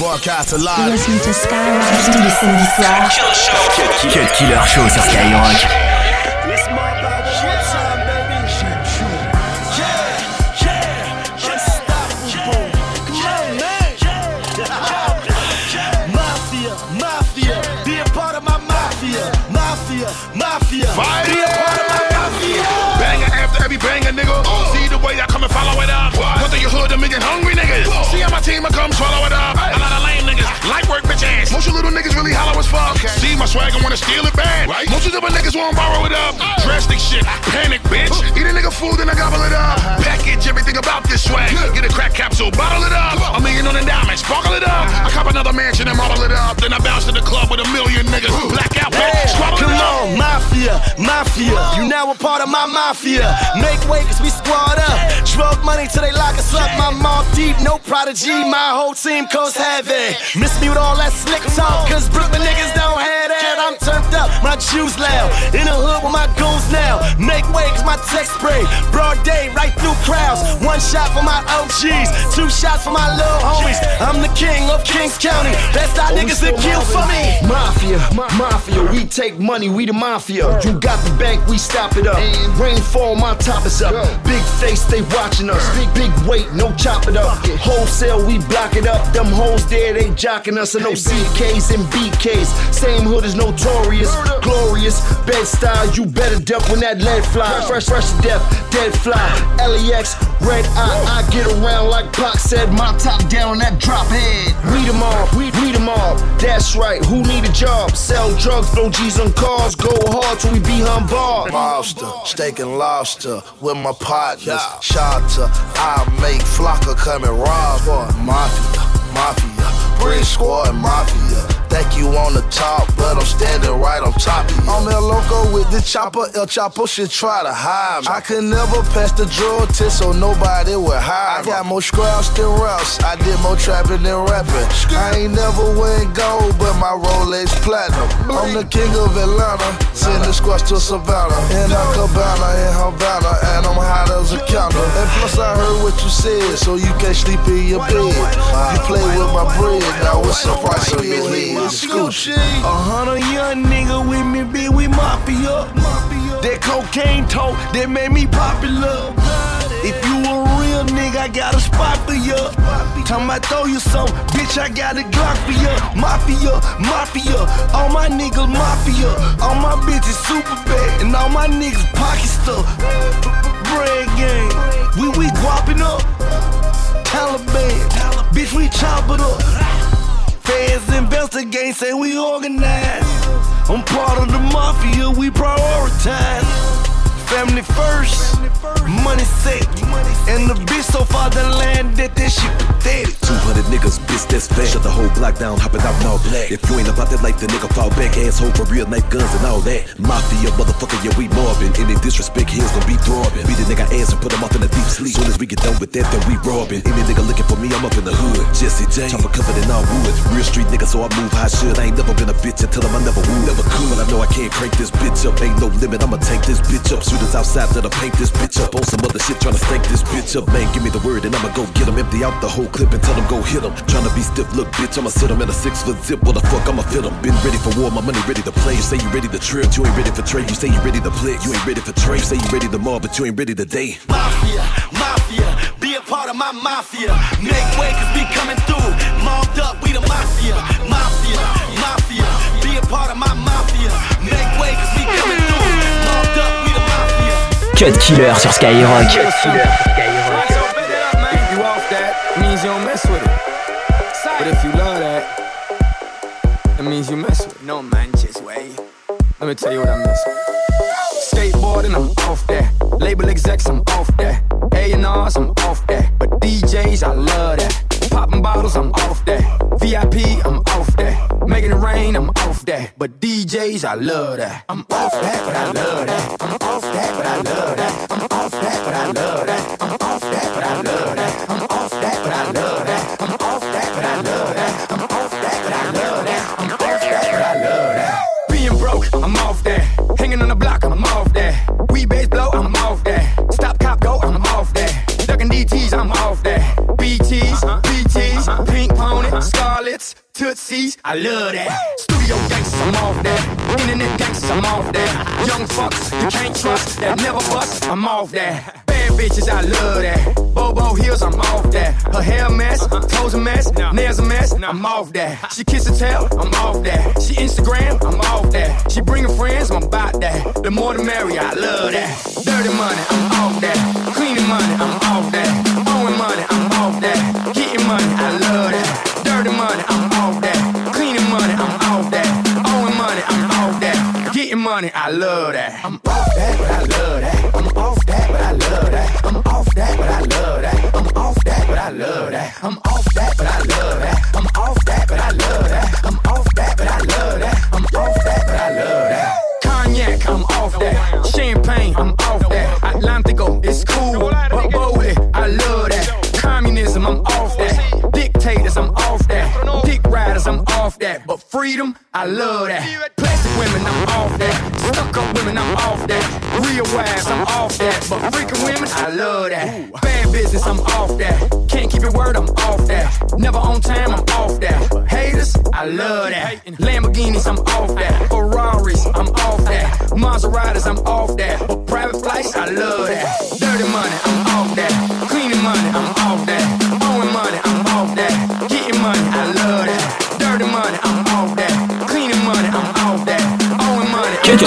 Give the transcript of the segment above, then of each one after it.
Broadcast live. Listen to Skyrock tous les samedis soirs. Cut Killer Show sur Skyrock. Mafia, mafia, be part of my mafia, mafia, mafia, Fire! be a part of my mafia. Banger after every banger, nigga. See the way I come and follow it up. What? through your hood, them niggas hungry niggas. See how my team I come swallow it up. Light work bitch ass. Most of little niggas really hollow as fuck. See my swag and wanna steal it bad. Right? Most of the niggas wanna borrow it up. Drastic shit, panic bitch. Eat a nigga food, then I gobble it up. Uh-huh. Package everything about this swag. Get a crack capsule, bottle it up. A million on the diamond, sparkle it up. Uh-huh. I cop another mansion and model it up. Then I bounce to the club with a million niggas. Blackout, bitch. Squabble Come it up. on, mafia, mafia. You now a part of my mafia. Make way, cause we squad up. Drug money till they lock us up. My mom deep, no prodigy. My whole team coast heavy. Miss me with all that slick talk, cause Brooklyn niggas don't have that. I'm turned up, my juice loud. In the hood with my goons now. Make way, cause my text spray. Broad day, right through crowds. One shot for my OGs, two shots for my little homies. I'm the king of Kings County. That's our niggas that kill for me. Mafia, my mafia, we take money, we the mafia. You got the bank, we stop it up. Rainfall, my top is up. Big face, they watching us. Big, big weight, no chop it up. Wholesale, we block it up. Them hoes there, they jocking us. And no CKs and BKs. Same hood is notorious, glorious. Bed-Stuy, you better duck when that lead fly. Fresh, fresh to death, dead fly. LEX, red eye, I get around like Pac said. My top down that drop head. We them all, we, we them all. That's right, who need a job? Sell drugs, throw G's on cars. Go hard till we be humble. Lobster, steak and lobster with my partners. Shota, I make Flocka come and rob. Mafia, mafia, Bridge Squad, mafia. Think you on the top, but I'm standing right on top of you. I'm El Loco with the chopper, El Chapo should try to hide me. I could never pass the drug test, so nobody would hide me. I got more scraps than raps, I did more trapping than rapping. I ain't never win gold, but my Rolex platinum. I'm the king of Atlanta, send the squash to Savannah. In a cabana, in Havana, and I'm hot as a candle. And plus I heard what you said, so you can't sleep in your bed. You play with my bread, now what's the price of your head? Scoochie. A hundred young nigga with me, be we mafia. That cocaine talk that made me popular. If you a real nigga, I got a spot for ya. Time I throw you some, bitch, I got a Glock for ya. Mafia, mafia, all my niggas mafia. All my bitches super bad, and all my niggas pocket stuff. Bread gang, we we guapping up. Taliban, bitch, we chop it up. Feds investigate, say we organize. I'm part of the mafia, we prioritize. Family first, money second. And the bitch so far the land that that shit pathetic. 200 niggas, bitch, that's fat. Shut the whole block down, hopping out in all black. If you ain't about that life, the nigga fall back. Asshole for real, knife guns and all that. Mafia, motherfucker, yeah, we mobbing. Any disrespect, here's gonna be throbbing. Beat the nigga ass and put him off in a deep sleep. Soon as we get done with that, then we robbing. Any nigga looking for me, I'm up in the hood. Jesse J, chopper covered in all wood. Real street nigga, so I move how I should. I ain't never been a bitch until I'm, I never would. Never could. But I know I can't crank this bitch up. Ain't no limit, I'ma take this bitch up. Shooters outside that'll paint this bitch up. On some other shit, trying to stank this bitch up. Man, give me the word and I'ma go get him. Empty out the whole clip and tell him go hit him. to be stiff, look, bitch, I'ma sit him in a six foot zip. What the fuck, I'ma fit him. Been ready for war, my money ready to play. You say you ready to trip, you ain't ready for trade. You say you ready to flick, you ain't ready for trade. You say you ready to mob, but you ain't ready to date. Mafia, mafia, be a part of my mafia. Make way cause we coming through. Mobbed up, we the mafia. Mafia, mafia, be a part of my mafia. Make way cause we coming through. Cut Killer sur Skyrock. You off that, means you mess with it. But if you love that, it means you mess with it. No manches way. Let me tell you what I miss. Skateboarding, I'm off that. Label execs, I'm off that. A&Rs, I'm off that. But DJs, I love that. Popping bottles, I'm off that. VIP, I'm off that. Making it rain, I'm off that. But DJs, I love that. I'm off that, but I love that. I'm off that, but I love that. I'm off that, but I love that. I'm off that, but I love that. I'm off that, but I love. That, I love that. Studio gangsters, I'm off that. Internet gangsters, I'm off that. Young fucks, you can't trust, that never bust, I'm off that. Bad bitches, I love that. Bobo heels, I'm off that. Her hair a mess, uh-huh. toes a mess, nails a mess, I'm off that. She kiss and tell, I'm off that. She Instagram, I'm off that. She bring her friends, I'm about that. The more the merrier, I love that. Dirty money, I'm off that. Cleaning money, I'm money, I love that. I'm off that, but I love that. I'm off that, but I love that. I'm off that, but I love that. I'm off that, but I love that. I'm off freedom, I love that. Plastic women, I'm off that. Stuck up women, I'm off that. Real wives, I'm off that. But freaking women, I love that. Bad business, I'm off that. Can't keep your word, I'm off that. Never on time, I'm off that. Haters, I love that. Lamborghinis, I'm off that. Ferraris, I'm off that. Maseratis, I'm off that. But private flights, I love that. Dirty money, I'm off that. Cleaning money, I'm off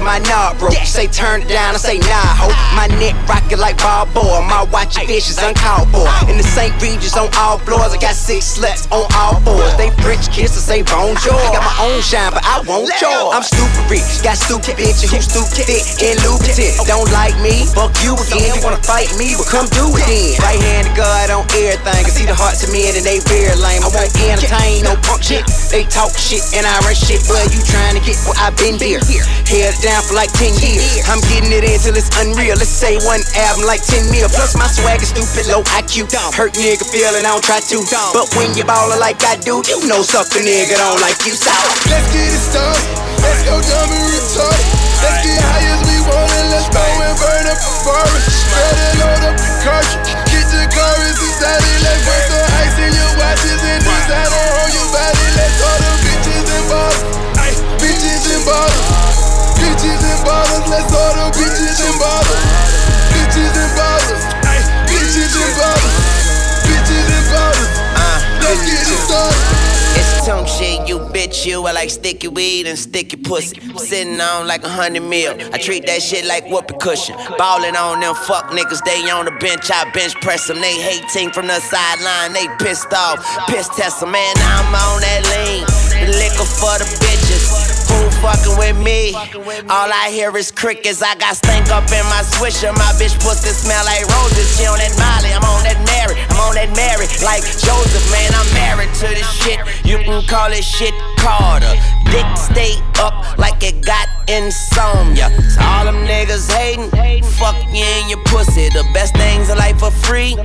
To my knob, bro. Say turn it down, I say nah, ho. My neck rockin' like Balboa. My watch fishes uncalled for. In the St. Regis on all floors, I got six sluts on all fours. They French kiss and say bonjour. I got my own shine, but I want yours. I'm stupid rich, got stupid bitches who stupid thick and lubricant. Don't like me, fuck you again. You wanna fight me, but come do it then. Right hand to God on everything. Can see the hearts of men and they very lame. I won't entertain no punk shit. They talk shit and I run shit. Well, you trying to get what I've been here. Held down for like 10 years. I'm getting it in till it's unreal. Let's say one album like 10 mil. Plus my swag is stupid, low IQ. Hurt nigga feeling, I don't try to. But when you ballin' like I do, you know suck a nigga don't like you. So Let's get it started. Let's go dumb and retarded. Let's get high as we want and let's go and burn up a forest. Better load up the cartridge. Get the car is decided. Let's put some ice in your watches and designer on your body. Let's all the bitches and bottles. Bitches and bottles. Bitches and bottles. Let's the bitches and bottles. Bitches and bottles. Bitches and bottles. Bitches and bottles. Uh, let's get it started. It's tongue shit, you bitch, you. I like sticky weed and sticky pussy. Sitting on like a hundred mil. I treat that shit like whoopee cushion. Ballin' on them fuck niggas, they on the bench. I bench press them. They hating from the sideline, they pissed off. Piss test them, man. I'm on that lean. The liquor for the bitches. Fucking with me? All I hear is crickets. I got stank up in my swisher. My bitch pussy smell like roses. She on that Molly, I'm on that Mary. I'm on that Mary. Like Joseph, man, I'm married to this shit. You can call it shit Carter. Dick stay up like it got insomnia. So all them niggas hating, fuck you and your pussy. The best things in life for free.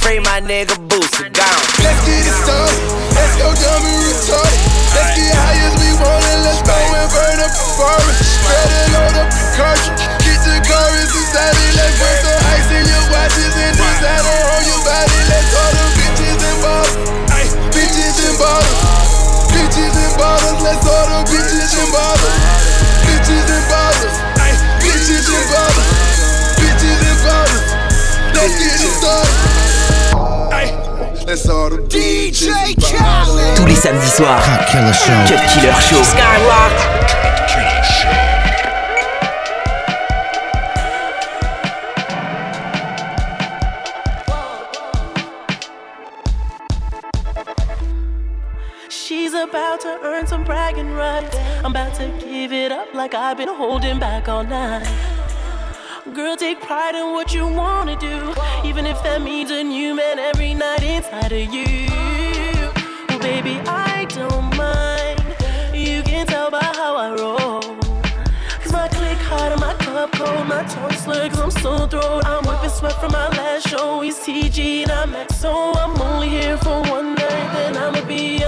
Free my nigga Boosie, gone. Let's get it started. Let's go dumb and retarded. Let's get high as we want and let's and burn up the forest. Better load up the cartridge. Get the car is decided. Let's put some ice in your watches and designer on your body. Let's all the bitches and bottles. Bitches and bottles. Bitches and bottles. Let's all the bitches and bottles. Bitches and bottles. Bitches and bottles. Bitches and bottles. Let's get it started. Let's all the DJ Khaled. Tous les samedis soirs. Cut Killer Show. Cut Killer Show. She's about to earn some bragging rights. I'm about to give it up like I've been holding back all night. Girl, take pride in what you wanna do, even if that means a new man every night inside of you. Baby, I don't mind. You can tell by how I roll. Cause my click hot and my cup cold, my tongue slurs, I'm so throat. I'm wiping sweat from my last show. He's TG and I'm XO. I'm only here for one night, then I'ma be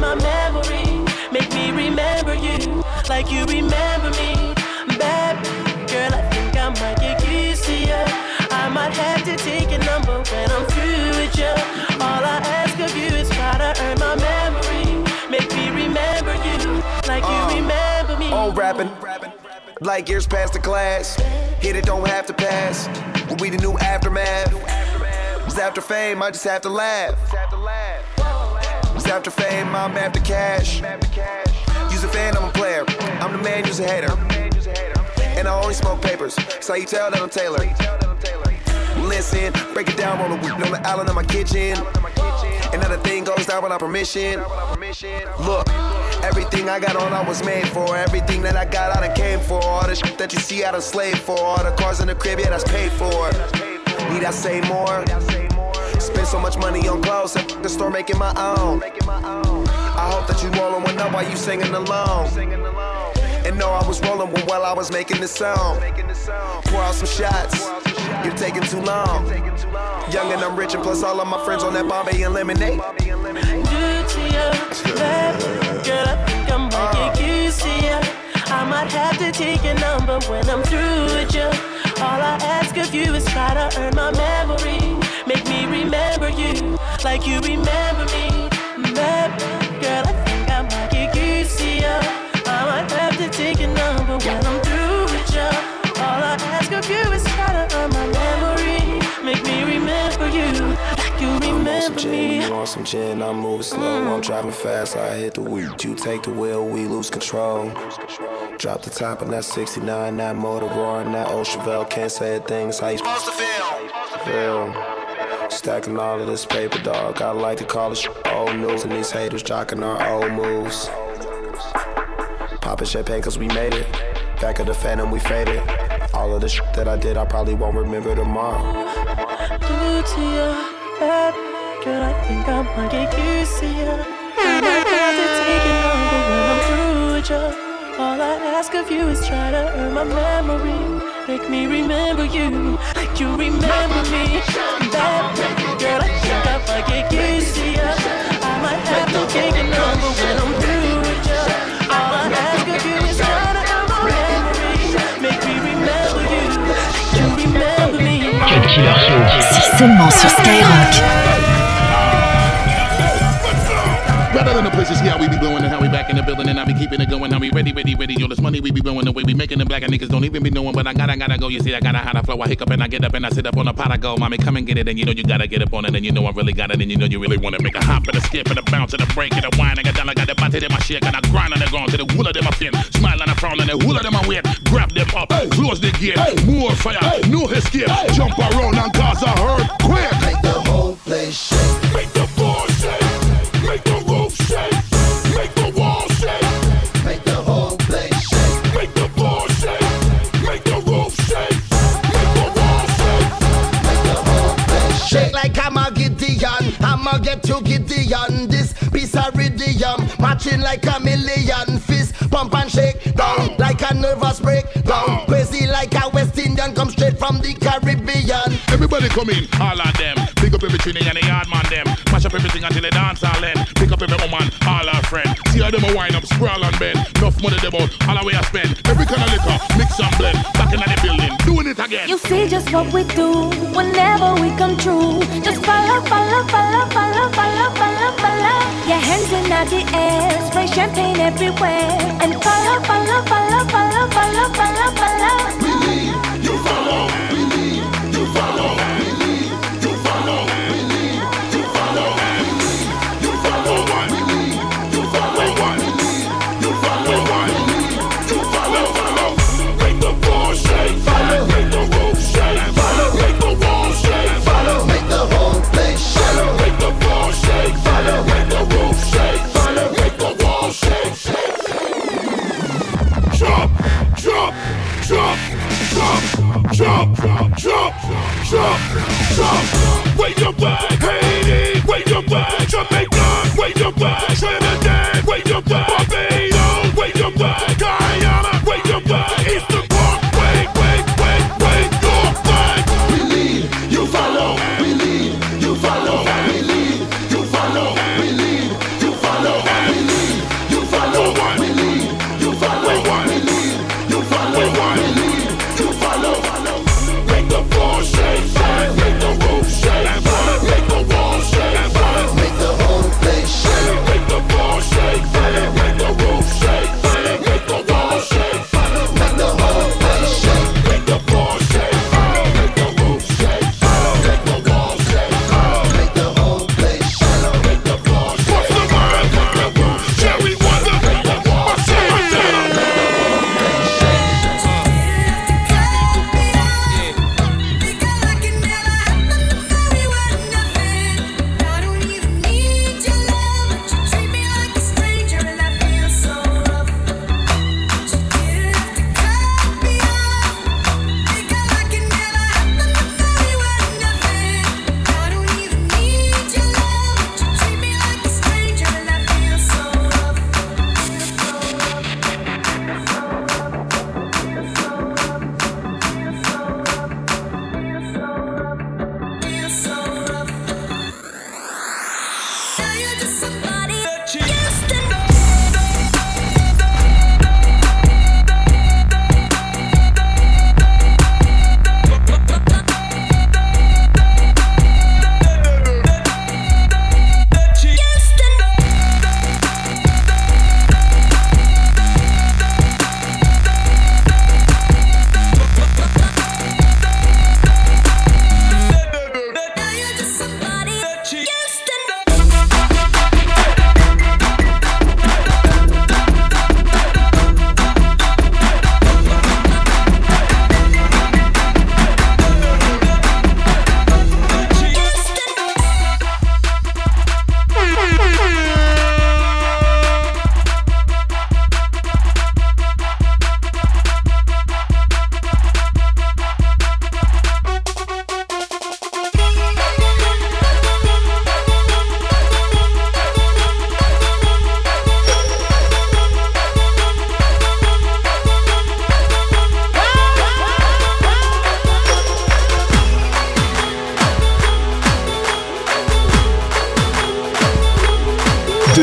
my memory. Make me remember you like you remember me. Bad girl, I think I might get used to you. I might have to take your number when I'm through with you. All I ask of you is try to earn my memory. Make me remember you like you Uh, remember me. Old rapping, like years past the class. Hit it, don't have to pass. Will be the new aftermath. Cause after fame, I just have to laugh. After fame, I'm after cash. Use a fan, I'm a player. I'm the man, use a hater. And I only smoke papers. So you tell that I'm Taylor. Listen, break it down, roll a weed on the island of my kitchen. Another thing goes down without permission. Look, everything I got on, I was made for. Everything that I got, I done came for. All the shit that you see, I done slaved for. All the cars in the crib, yeah, that's paid for. Need I say more? Spend so much money on clothes at the store making my own. I hope that you rolling one up while you singing along. And know I was rolling one while I was making the sound. Pour out some shots. You're taking too long. Young and I'm rich, and plus all of my friends on that Bombay and lemonade. Girl, I think I might get you. I might have to take your number when I'm through with you. All I ask of you is try to earn my memory. Make me remember you like you remember me. Bad girl, I think I might get used to you. I might have to take your number when I'm through with you. All I ask of you is try to earn my memory. Make me remember you like you remember Gin, me. you want some gin? Mm. I'm moving slow. I'm driving fast. I hit the wheel. You take the wheel, we lose control. Drop the top of that 69, that motor roaring, that old Chevelle. Can't say a thing. It's how you supposed to feel. Feel. Stacking all of this paper, dog. I like to call it old news. And these haters jocking our old moves. Popping champagne cause we made it. Back of the phantom, we faded. All of the shit that I did, I probably won't remember tomorrow. do to you. Bad girl, I think I might get used to you. I might have to take your number when I'm through with you. All I ask of you is try to earn my memory. Make me remember you like you remember me. Bad girl, I think I might get used to you. I might have to take your number when I'm through with you. All I ask of you is try to earn my memory. Make me remember you like you remember me. Cut Killer Show. C'est seulement sur Skyrock. Rather than the places, yeah, we be blowing and how we back in the building and I be keeping it going. How we ready, ready, ready. Yo, this money we be blowing the way we making the black and niggas don't even be knowing. But I gotta, gotta go. You see, I gotta how to flow. I hiccup and I get up and I sit up on the pot. I go, mommy, come and get it. And you know you gotta get up on it. And you know I really got it. And you know you really wanna make a hop and a skip and a bounce and a break and a whine and a down. I got the body in my shake and I grind on the ground to the wool of them a fin. Smile and a frown and the wool of them a wait. Grab them up, close the gate. More fire, new no escape. Jump around and cause a hurt. Quick. To Gideon. This piece of iridium, matching like a million. Fist pump and shake down like a nervous breakdown. Crazy like a West Indian, come straight from the Caribbean. Everybody come in, all of them. Pick up every trinity and the yard man them. Mash up everything until they dance all end. Pick up every woman, all our friend. See how them a wind up, sprawl and bend. Enough money they bought, all the way I spend. Every kind of liquor, mix and blend. Back in the building, again. You see just what we do whenever we come true. Just follow, follow, follow, follow, follow, follow, follow. Your hands in the air, spray champagne everywhere, and follow, follow, follow, follow, follow, follow, follow. way your way. Haiti. Jamaica. Trinidad, way your way. Barbados, way your way.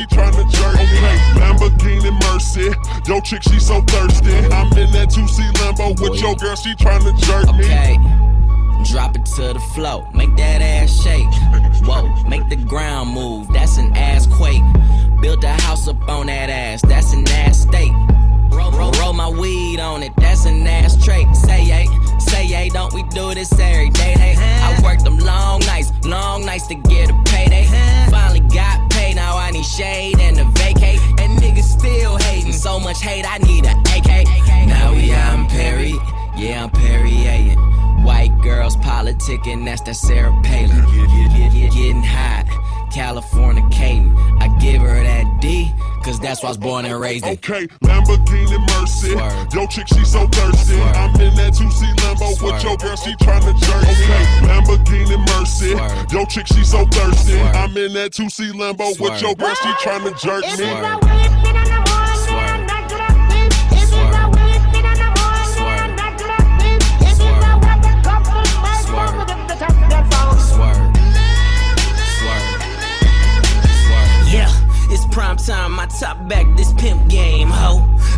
she tryna jerk me. Okay, Lamborghini Mercy, yo chick, she so thirsty. I'm in that 2C Lambo with your girl, she tryna jerk me. okay. Drop it to the flow, make that ass shake. Whoa, make the ground move, that's an ass quake. Built a house up on that ass, that's an ass state. Roll, roll, roll my weed on it, that's an ass trait. Say, hey, Say, hey, don't we do this every day? Hey, I worked them long nights, long nights to get a payday. Finally got paid, now I need shade and a vacate. And niggas still hating, so much hate, I need an AK. Now we out in Paris, yeah, I'm Perry A. White girls politicking, that's that Sarah Palin. Getting hot, California Caden. I give her that D, cause that's why I was born and raised in. Okay, Lamborghini Mercy. Swerve. Yo, chick, she so thirsty. Swerve. I'm in that girl, she tryna jerk me. Okay, Lamborghini Mercy. Swerve. Yo, chick, she so thirsty. Swerve. I'm in that 2C Lambo Swerve. with your girl, she tryna jerk me. prime time, my top back, this pimp game, ho.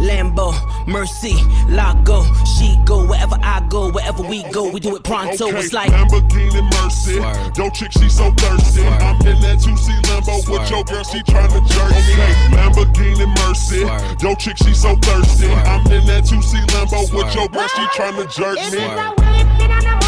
Lambo, Mercy, Lago, she go wherever I go, wherever we go, we do it pronto. Okay, it's like Lamborghini Mercy. Swerve. Yo, chick, she so thirsty. Swerve. I'm in that 2C Lambo Swerve. with your girl, she tryna jerk me. Okay, Lamborghini Mercy. Swerve. Yo, chick, she so thirsty. Swerve. I'm in that 2C Lambo Swerve. with your girl, she tryna jerk me.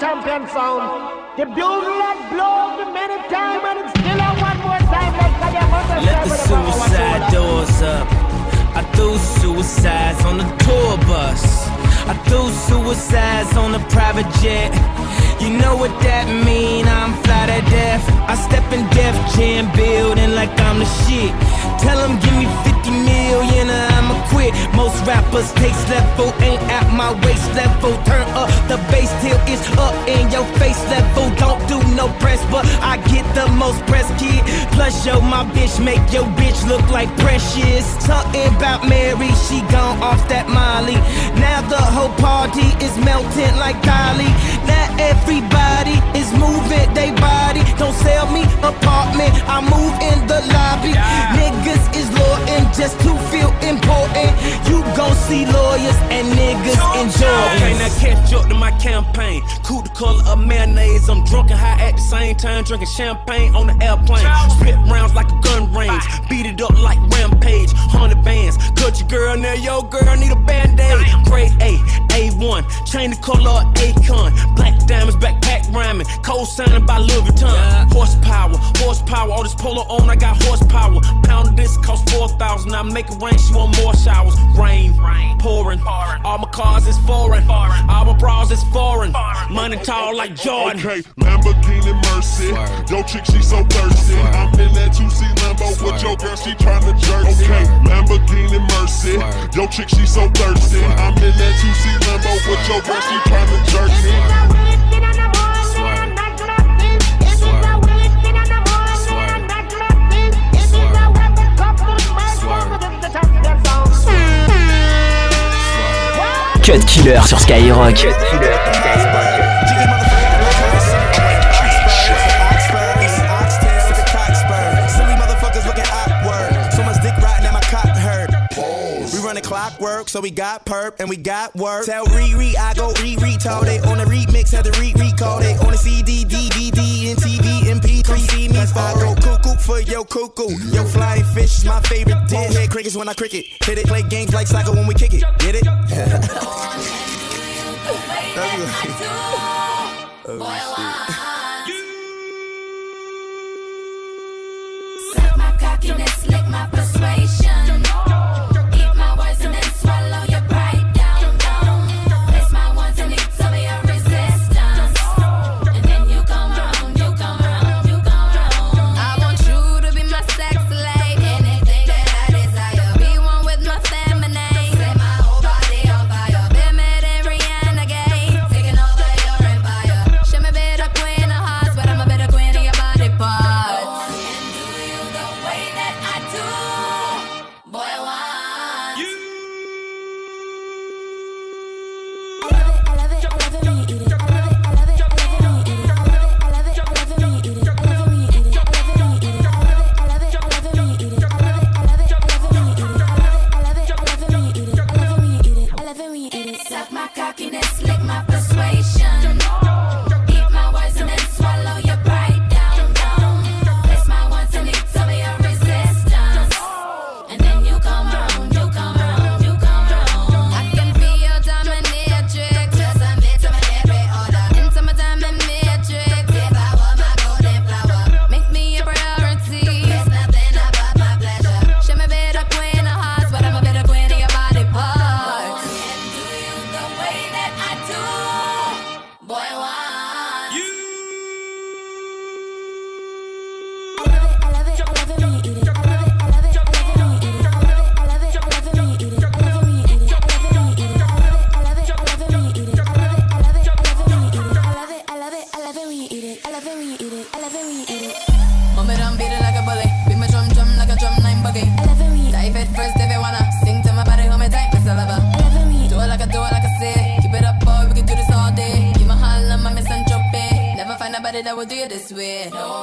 Champion sound. The bugle that blows many times and it's still a one more time. Let the suicide doors up. I threw suicides on the tour bus. I threw suicides on the private jet. You know what that mean? I'm fly to death. I step in Def Jam building like I'm the shit. Tell them give me 50 million or I'ma quit. Most rappers taste level ain't at my waist level. Turn up the bass till it's up in your face level. Don't do no press, but I get the most press, kid. Plus, yo, my bitch make your bitch look like precious. Talking about Mary, she gone off that Molly. Now the whole party is melting like Dolly. Now everybody is moving they body. Don't sell me apartment, I move in the lobby. Yeah. Niggas is loyal just to feel important. You gon' see lawyers and niggas enjoy. Okay, now catch up to my campaign. Cool the color of mayonnaise. I'm drunk and high at the same time, drinking champagne on the airplane. Spit rounds like a gun range. Beat it up like rampage. Hundred bands. Cut your girl now, yo girl need a band-aid. Grade A, A1. Chain the color of Akon. Black diamonds, backpack rhyming. Cold signing by Louis Vuitton. Horsepower, horsepower. All this polo on, I got horsepower. Pound of this cost 4,000. I make it rain, she want more showers. Rain, rain pouring. All my cars is foreign. All my bras is foreign. Money tall like Jordan. Okay, Lamborghini Mercy. Yo, chick, she so thirsty. I'm in that 2C Lambo with your girl, she tryna jerk me. Okay, Lamborghini Mercy. Yo, chick, she so thirsty. I'm in that 2C Lambo with your girl, she tryna jerk me. Sur Skyrock. So we got perp and we got work. Tell Riri I go re told it on the remix, had to re recall it on the CD, DVD, and TV, MP3. See me I go cuckoo for your cuckoo. Yo, flying fish is my favorite dish. Head crickets when I cricket. Hit it, play games like soccer when we kick it. Get it? oh, all